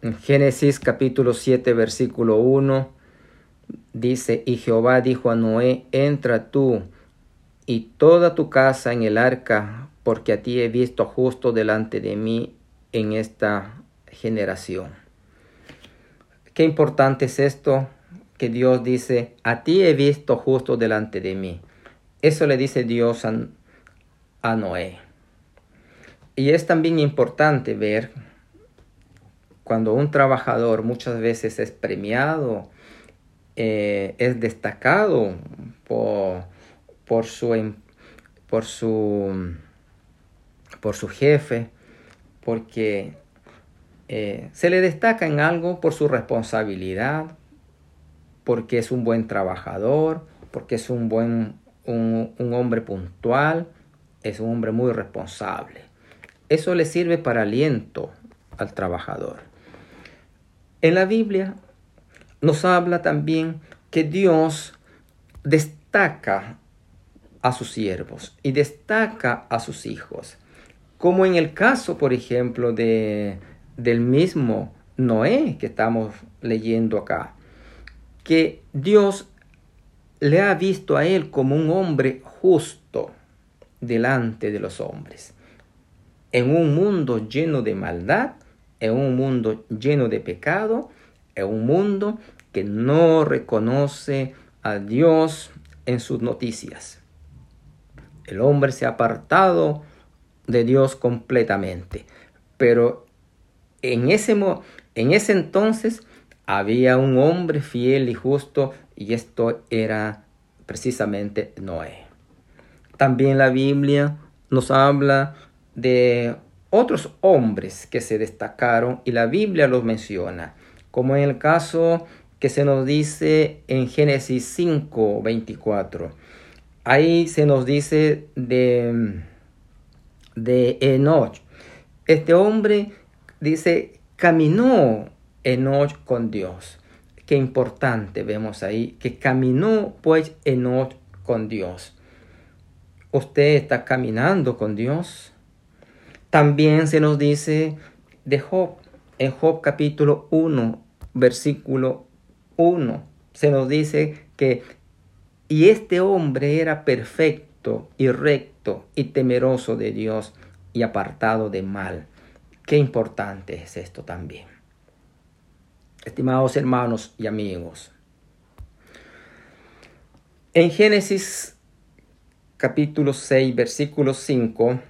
Génesis capítulo 7 versículo 1 dice, y Jehová dijo a Noé, entra tú y toda tu casa en el arca, porque a ti he visto justo delante de mí en esta generación. Qué importante es esto que Dios dice, a ti he visto justo delante de mí. Eso le dice Dios a Noé. Y es también importante ver cuando un trabajador muchas veces es premiado, eh, es destacado por, por, su, em, por, su, por su jefe, porque eh, se le destaca en algo por su responsabilidad, porque es un buen trabajador, porque es un buen un, un hombre puntual, es un hombre muy responsable. Eso le sirve para aliento al trabajador. En la Biblia nos habla también que Dios destaca a sus siervos y destaca a sus hijos. Como en el caso, por ejemplo, de, del mismo Noé que estamos leyendo acá, que Dios le ha visto a él como un hombre justo delante de los hombres. En un mundo lleno de maldad, en un mundo lleno de pecado, en un mundo que no reconoce a Dios en sus noticias. El hombre se ha apartado de Dios completamente. Pero en ese, en ese entonces había un hombre fiel y justo y esto era precisamente Noé. También la Biblia nos habla de otros hombres que se destacaron y la Biblia los menciona, como en el caso que se nos dice en Génesis 5, 24. Ahí se nos dice de, de Enoch. Este hombre dice, caminó Enoch con Dios. Qué importante vemos ahí, que caminó pues Enoch con Dios. ¿Usted está caminando con Dios? También se nos dice de Job, en Job capítulo 1, versículo 1, se nos dice que, y este hombre era perfecto y recto y temeroso de Dios y apartado de mal. Qué importante es esto también. Estimados hermanos y amigos, en Génesis capítulo 6, versículo 5,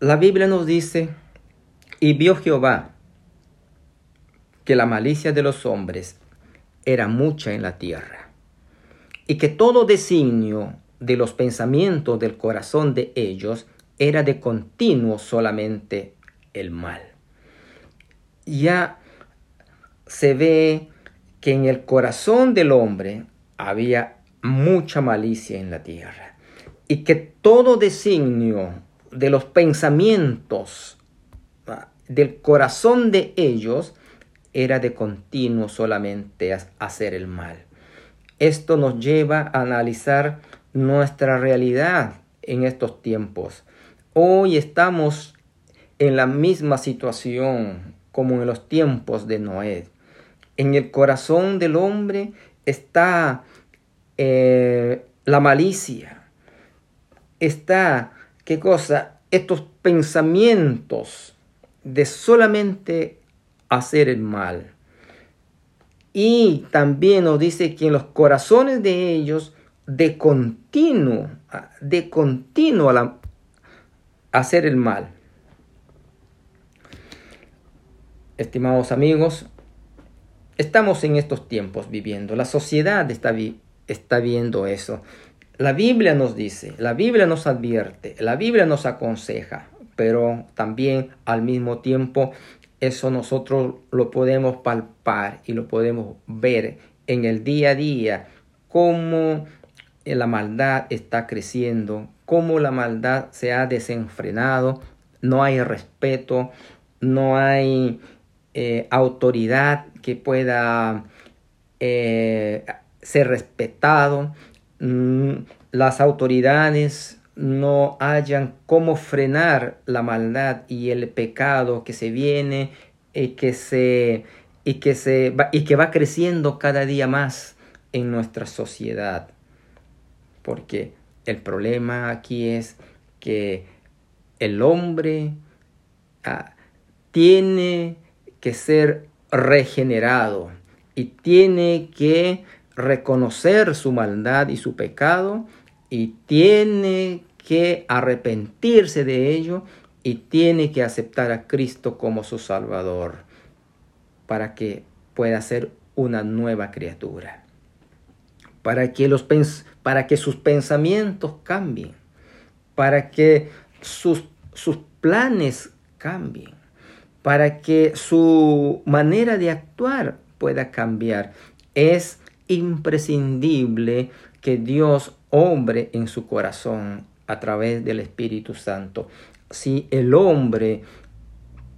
la Biblia nos dice, y vio Jehová que la malicia de los hombres era mucha en la tierra, y que todo designio de los pensamientos del corazón de ellos era de continuo solamente el mal. Ya se ve que en el corazón del hombre había mucha malicia en la tierra y que todo designio de los pensamientos del corazón de ellos era de continuo solamente hacer el mal. Esto nos lleva a analizar nuestra realidad en estos tiempos. Hoy estamos en la misma situación como en los tiempos de Noé. En el corazón del hombre está eh, la malicia, está ¿Qué cosa? Estos pensamientos de solamente hacer el mal. Y también nos dice que en los corazones de ellos, de continuo, de continuo a hacer el mal. Estimados amigos, estamos en estos tiempos viviendo. La sociedad está, está viendo eso. La Biblia nos dice, la Biblia nos advierte, la Biblia nos aconseja, pero también al mismo tiempo eso nosotros lo podemos palpar y lo podemos ver en el día a día, cómo la maldad está creciendo, cómo la maldad se ha desenfrenado, no hay respeto, no hay eh, autoridad que pueda eh, ser respetado, las autoridades no hayan cómo frenar la maldad y el pecado que se viene y que se y que se va, y que va creciendo cada día más en nuestra sociedad. Porque el problema aquí es que el hombre ah, tiene que ser regenerado y tiene que reconocer su maldad y su pecado y tiene que arrepentirse de ello y tiene que aceptar a Cristo como su Salvador para que pueda ser una nueva criatura, para que, los para que sus pensamientos cambien, para que sus, sus planes cambien, para que su manera de actuar pueda cambiar. Es imprescindible que Dios hombre en su corazón a través del Espíritu Santo. Si el hombre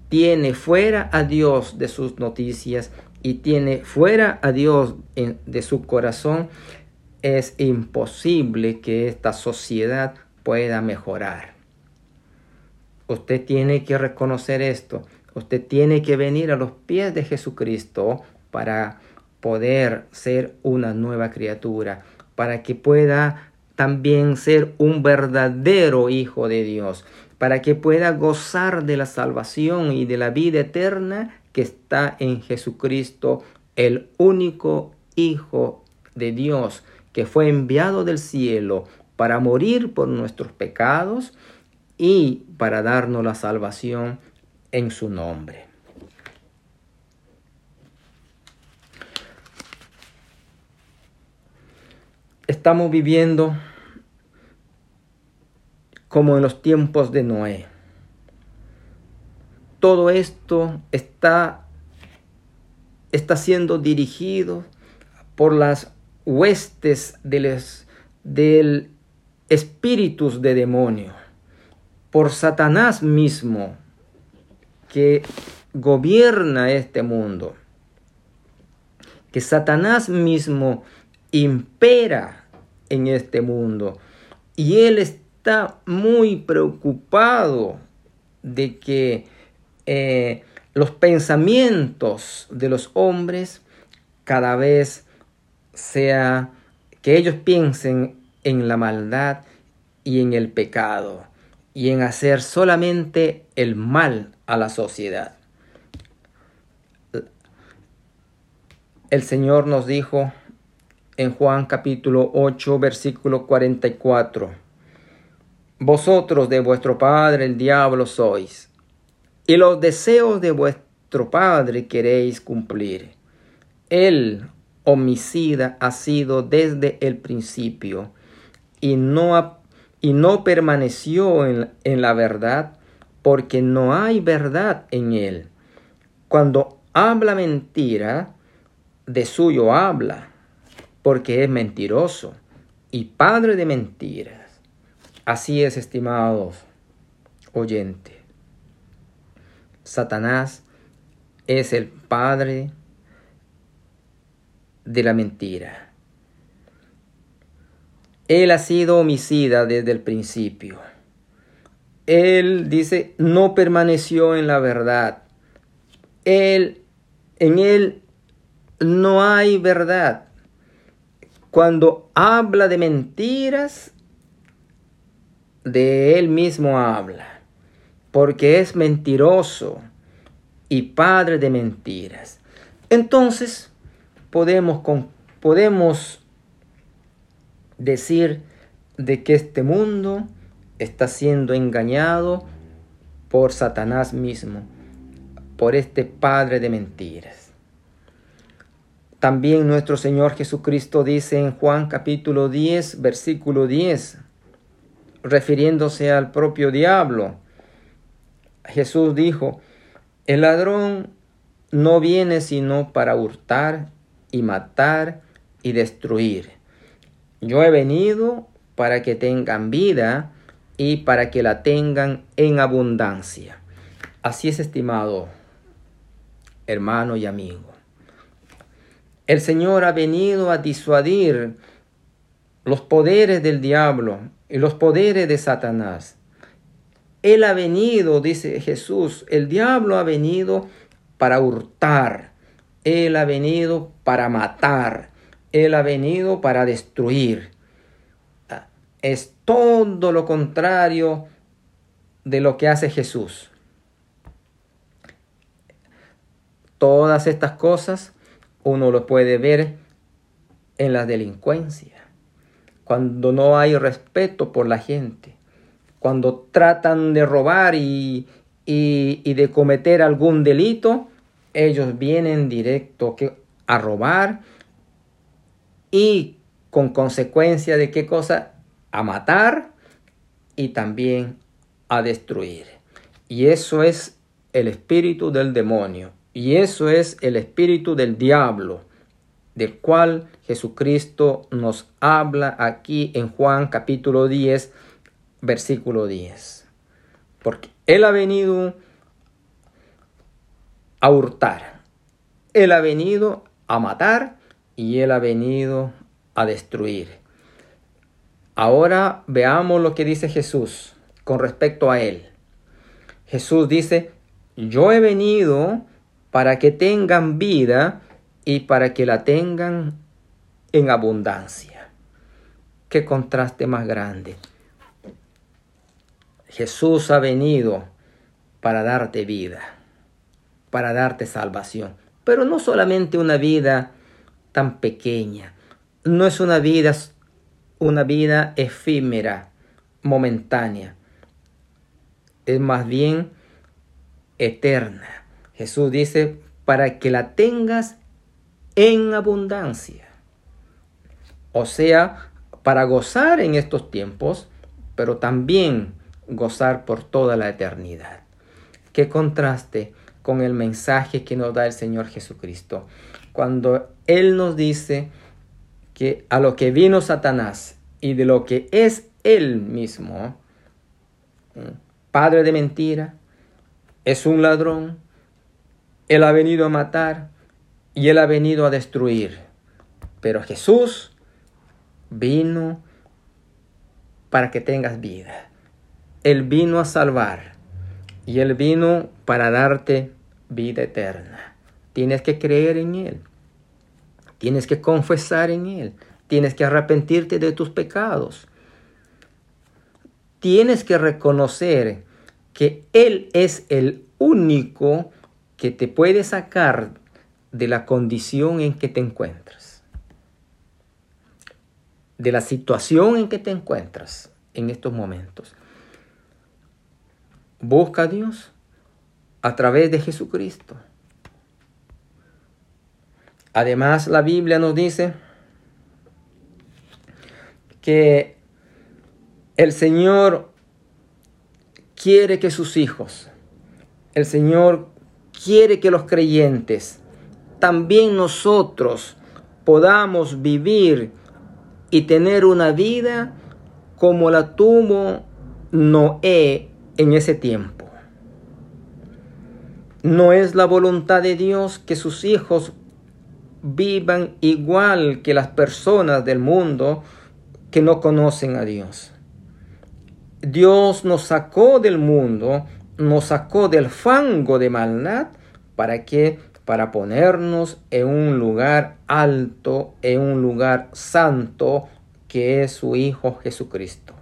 tiene fuera a Dios de sus noticias y tiene fuera a Dios de su corazón, es imposible que esta sociedad pueda mejorar. Usted tiene que reconocer esto. Usted tiene que venir a los pies de Jesucristo para poder ser una nueva criatura, para que pueda también ser un verdadero hijo de Dios, para que pueda gozar de la salvación y de la vida eterna que está en Jesucristo, el único Hijo de Dios, que fue enviado del cielo para morir por nuestros pecados y para darnos la salvación en su nombre. Estamos viviendo como en los tiempos de Noé. Todo esto está, está siendo dirigido por las huestes del, del espíritus de demonio, por Satanás mismo que gobierna este mundo, que Satanás mismo impera en este mundo y él está muy preocupado de que eh, los pensamientos de los hombres cada vez sea que ellos piensen en la maldad y en el pecado y en hacer solamente el mal a la sociedad. El Señor nos dijo en Juan capítulo 8 versículo 44, Vosotros de vuestro padre el diablo sois, y los deseos de vuestro padre queréis cumplir. Él, homicida, ha sido desde el principio, y no, y no permaneció en, en la verdad, porque no hay verdad en él. Cuando habla mentira, de suyo habla, porque es mentiroso y padre de mentiras. Así es, estimados oyentes. Satanás es el padre de la mentira. Él ha sido homicida desde el principio. Él dice, no permaneció en la verdad. Él, en él no hay verdad. Cuando habla de mentiras, de él mismo habla, porque es mentiroso y padre de mentiras. Entonces, podemos, podemos decir de que este mundo está siendo engañado por Satanás mismo, por este padre de mentiras. También nuestro Señor Jesucristo dice en Juan capítulo 10, versículo 10, refiriéndose al propio diablo, Jesús dijo, el ladrón no viene sino para hurtar y matar y destruir. Yo he venido para que tengan vida y para que la tengan en abundancia. Así es, estimado hermano y amigo. El Señor ha venido a disuadir los poderes del diablo y los poderes de Satanás. Él ha venido, dice Jesús, el diablo ha venido para hurtar, Él ha venido para matar, Él ha venido para destruir. Es todo lo contrario de lo que hace Jesús. Todas estas cosas uno lo puede ver en la delincuencia, cuando no hay respeto por la gente, cuando tratan de robar y, y, de cometer algún delito, ellos vienen directo a robar y con consecuencia de qué cosa? A matar y también a destruir. Y eso es el espíritu del demonio. Y eso es el espíritu del diablo, del cual Jesucristo nos habla aquí en Juan capítulo 10, versículo 10. Porque Él ha venido a hurtar, Él ha venido a matar y Él ha venido a destruir. Ahora veamos lo que dice Jesús con respecto a Él. Jesús dice, yo he venido para que tengan vida y para que la tengan en abundancia. Qué contraste más grande. Jesús ha venido para darte vida, para darte salvación, pero no solamente una vida tan pequeña, no es una vida una vida efímera, momentánea, es más bien eterna Jesús dice, para que la tengas en abundancia. O sea, para gozar en estos tiempos, pero también gozar por toda la eternidad. Qué contraste con el mensaje que nos da el Señor Jesucristo. Cuando Él nos dice que a lo que vino Satanás y de lo que es Él mismo, padre de mentira, es un ladrón, él ha venido a matar y Él ha venido a destruir. Pero Jesús vino para que tengas vida. Él vino a salvar y Él vino para darte vida eterna. Tienes que creer en Él. Tienes que confesar en Él. Tienes que arrepentirte de tus pecados. Tienes que reconocer que Él es el único que te puede sacar de la condición en que te encuentras, de la situación en que te encuentras en estos momentos. Busca a Dios a través de Jesucristo. Además, la Biblia nos dice que el Señor quiere que sus hijos, el Señor quiere que los creyentes, también nosotros, podamos vivir y tener una vida como la tuvo Noé en ese tiempo. No es la voluntad de Dios que sus hijos vivan igual que las personas del mundo que no conocen a Dios. Dios nos sacó del mundo nos sacó del fango de maldad para que para ponernos en un lugar alto, en un lugar santo que es su Hijo Jesucristo.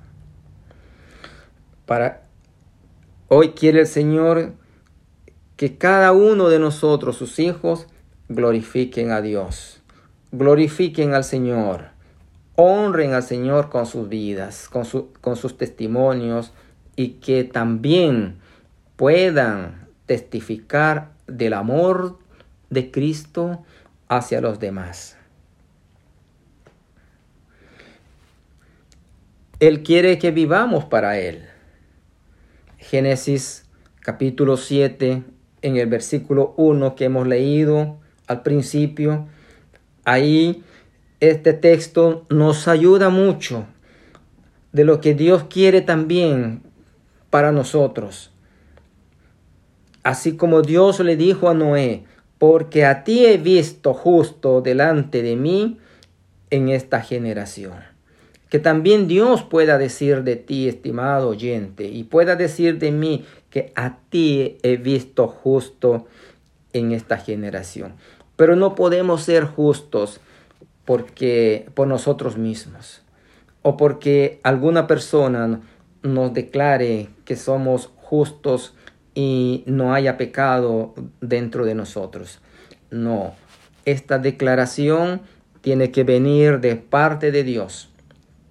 Para hoy quiere el Señor que cada uno de nosotros, sus hijos, glorifiquen a Dios, glorifiquen al Señor, honren al Señor con sus vidas, con, con sus testimonios y que también puedan testificar del amor de Cristo hacia los demás. Él quiere que vivamos para Él. Génesis capítulo 7, en el versículo 1 que hemos leído al principio, ahí este texto nos ayuda mucho de lo que Dios quiere también para nosotros. Así como Dios le dijo a Noé, porque a ti he visto justo delante de mí en esta generación. Que también Dios pueda decir de ti, estimado oyente, y pueda decir de mí que a ti he visto justo en esta generación. Pero no podemos ser justos porque por nosotros mismos o porque alguna persona nos declare que somos justos y no haya pecado dentro de nosotros. No, esta declaración tiene que venir de parte de Dios,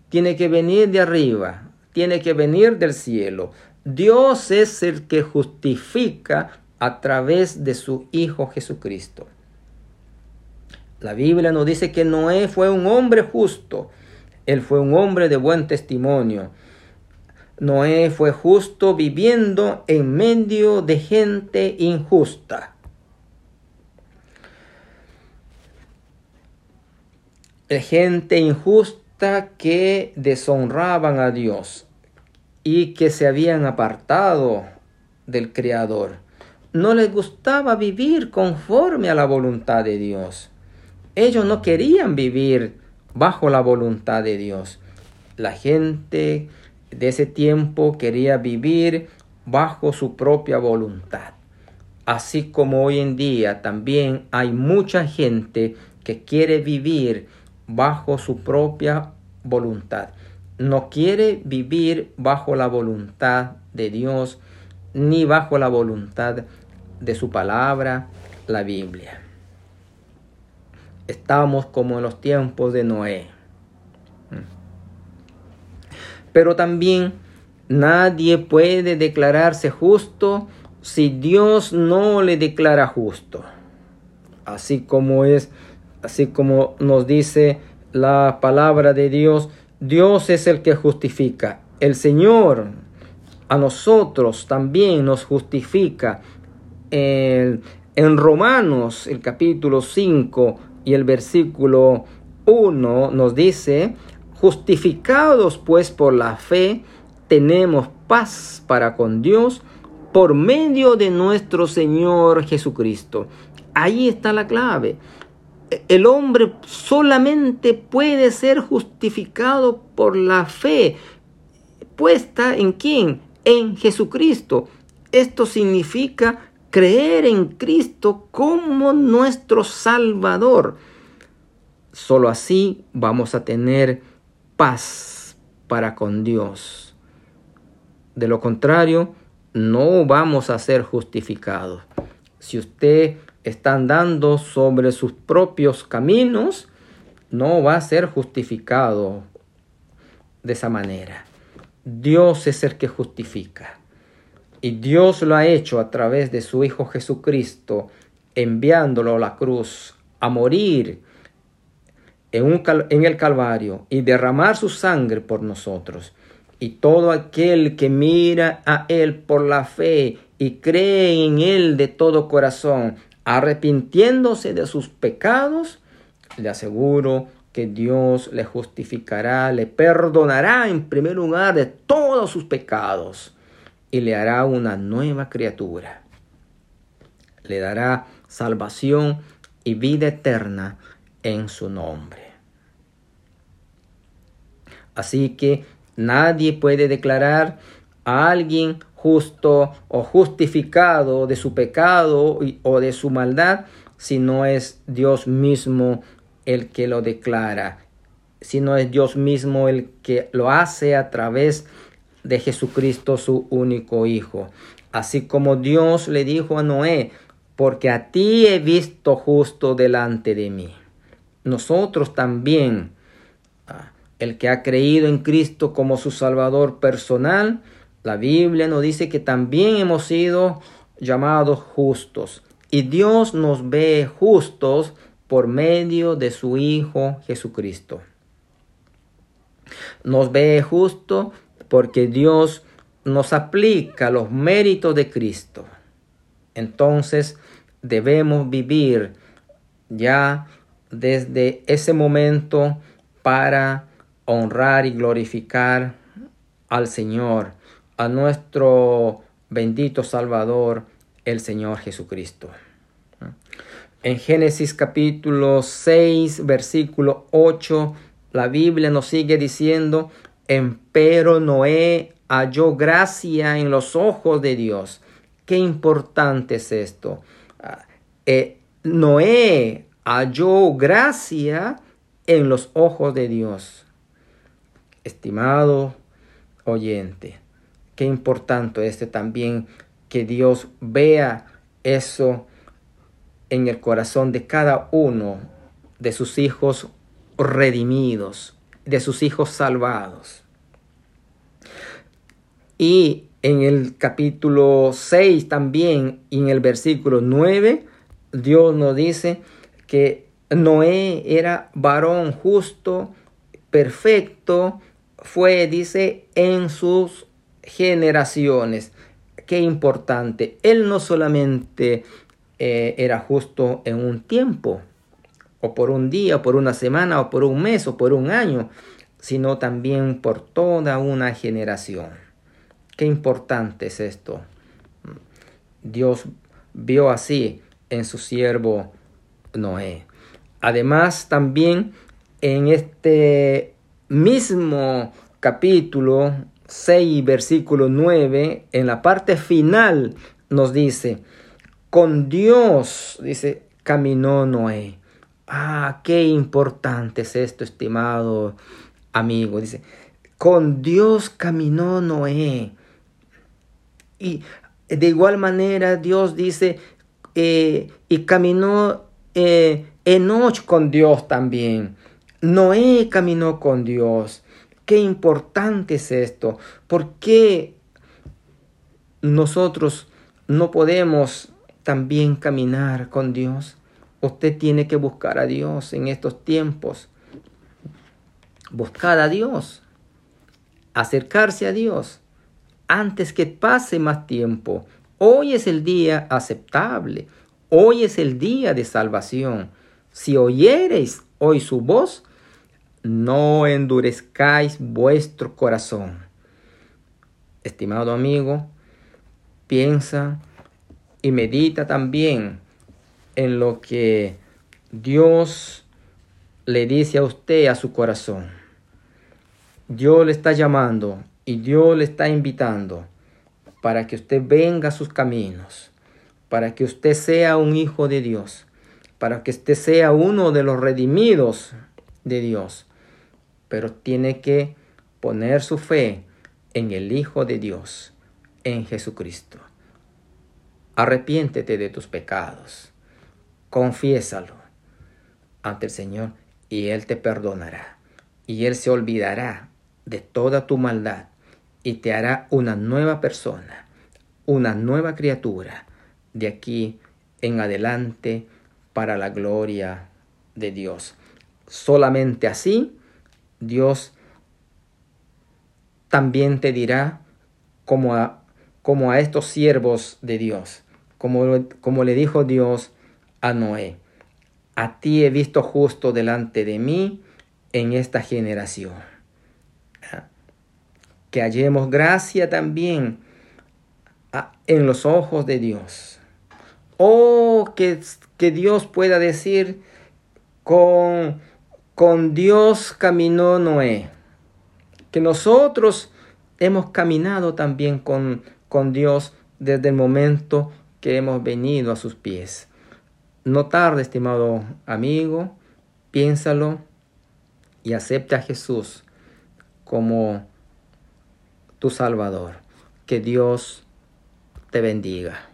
tiene que venir de arriba, tiene que venir del cielo. Dios es el que justifica a través de su Hijo Jesucristo. La Biblia nos dice que Noé fue un hombre justo, él fue un hombre de buen testimonio. Noé fue justo viviendo en medio de gente injusta. Gente injusta que deshonraban a Dios y que se habían apartado del Creador. No les gustaba vivir conforme a la voluntad de Dios. Ellos no querían vivir bajo la voluntad de Dios. La gente de ese tiempo quería vivir bajo su propia voluntad. Así como hoy en día también hay mucha gente que quiere vivir bajo su propia voluntad. No quiere vivir bajo la voluntad de Dios ni bajo la voluntad de su palabra, la Biblia. Estamos como en los tiempos de Noé. Pero también nadie puede declararse justo si Dios no le declara justo. Así como es, así como nos dice la palabra de Dios, Dios es el que justifica. El Señor a nosotros también nos justifica. En, Romanos, el capítulo 5 y el versículo 1 nos dice, Justificados pues por la fe, tenemos paz para con Dios por medio de nuestro Señor Jesucristo. Ahí está la clave. El hombre solamente puede ser justificado por la fe puesta en quién? En Jesucristo. Esto significa creer en Cristo como nuestro Salvador. Solo así vamos a tener paz para con Dios. De lo contrario, no vamos a ser justificados. Si usted está andando sobre sus propios caminos, no va a ser justificado de esa manera. Dios es el que justifica. Y Dios lo ha hecho a través de su Hijo Jesucristo, enviándolo a la cruz a morir en, el Calvario y derramar su sangre por nosotros. Y todo aquel que mira a Él por la fe y cree en Él de todo corazón, arrepintiéndose de sus pecados, le aseguro que Dios le justificará, le perdonará en primer lugar de todos sus pecados y le hará una nueva criatura. Le dará salvación y vida eterna en su nombre. Así que nadie puede declarar a alguien justo o justificado de su pecado o de su maldad si no es Dios mismo el que lo declara, si no es Dios mismo el que lo hace a través de Jesucristo su único Hijo. Así como Dios le dijo a Noé, porque a ti he visto justo delante de mí nosotros también, el que ha creído en Cristo como su Salvador personal, la Biblia nos dice que también hemos sido llamados justos. Y Dios nos ve justos por medio de su Hijo Jesucristo. Nos ve justo porque Dios nos aplica los méritos de Cristo. Entonces debemos vivir ya desde ese momento para honrar y glorificar al Señor, a nuestro bendito Salvador, el Señor Jesucristo. En Génesis capítulo 6, versículo 8, la Biblia nos sigue diciendo, empero Noé halló gracia en los ojos de Dios. Qué importante es esto. eh, Noé halló gracia en los ojos de Dios. Estimado oyente, qué importante este también que Dios vea eso en el corazón de cada uno de sus hijos redimidos, de sus hijos salvados. Y en el capítulo 6 también, y en el versículo 9, Dios nos dice que Noé era varón justo, perfecto, fue, dice, en sus generaciones. Qué importante. Él no solamente eh, era justo en un tiempo, o por un día, o por una semana, o por un mes, o por un año, sino también por toda una generación. Qué importante es esto. Dios vio así en su siervo Noé. Además, también en este mismo capítulo 6, versículo 9, en la parte final nos dice, con Dios, dice, caminó Noé. Ah, qué importante es esto, estimado amigo. Dice, con Dios caminó Noé. Y de igual manera Dios dice, eh, y caminó eh, Enoch con Dios también. Noé caminó con Dios. Qué importante es esto. ¿Por qué nosotros no podemos también caminar con Dios? Usted tiene que buscar a Dios en estos tiempos. Buscar a Dios. Acercarse a Dios antes que pase más tiempo. Hoy es el día aceptable. Hoy es el día de salvación. Si oyereis hoy su voz, no endurezcáis vuestro corazón. Estimado amigo, piensa y medita también en lo que Dios le dice a usted a su corazón. Dios le está llamando y Dios le está invitando para que usted venga a sus caminos, para que usted sea un hijo de Dios, para que usted sea uno de los redimidos de Dios pero tiene que poner su fe en el Hijo de Dios, en Jesucristo. Arrepiéntete de tus pecados, confiésalo ante el Señor y Él te perdonará y Él se olvidará de toda tu maldad y te hará una nueva persona, una nueva criatura de aquí en adelante para la gloria de Dios. Solamente así Dios también te dirá como a, como a estos siervos de Dios, como, como le dijo Dios a Noé, a ti he visto justo delante de mí en esta generación. Que hallemos gracia también en los ojos de Dios. Oh, que, que Dios pueda decir con con Dios caminó Noé. Que nosotros hemos caminado también con, con Dios desde el momento que hemos venido a sus pies. No tarde, estimado amigo, piénsalo y acepta a Jesús como tu Salvador. Que Dios te bendiga.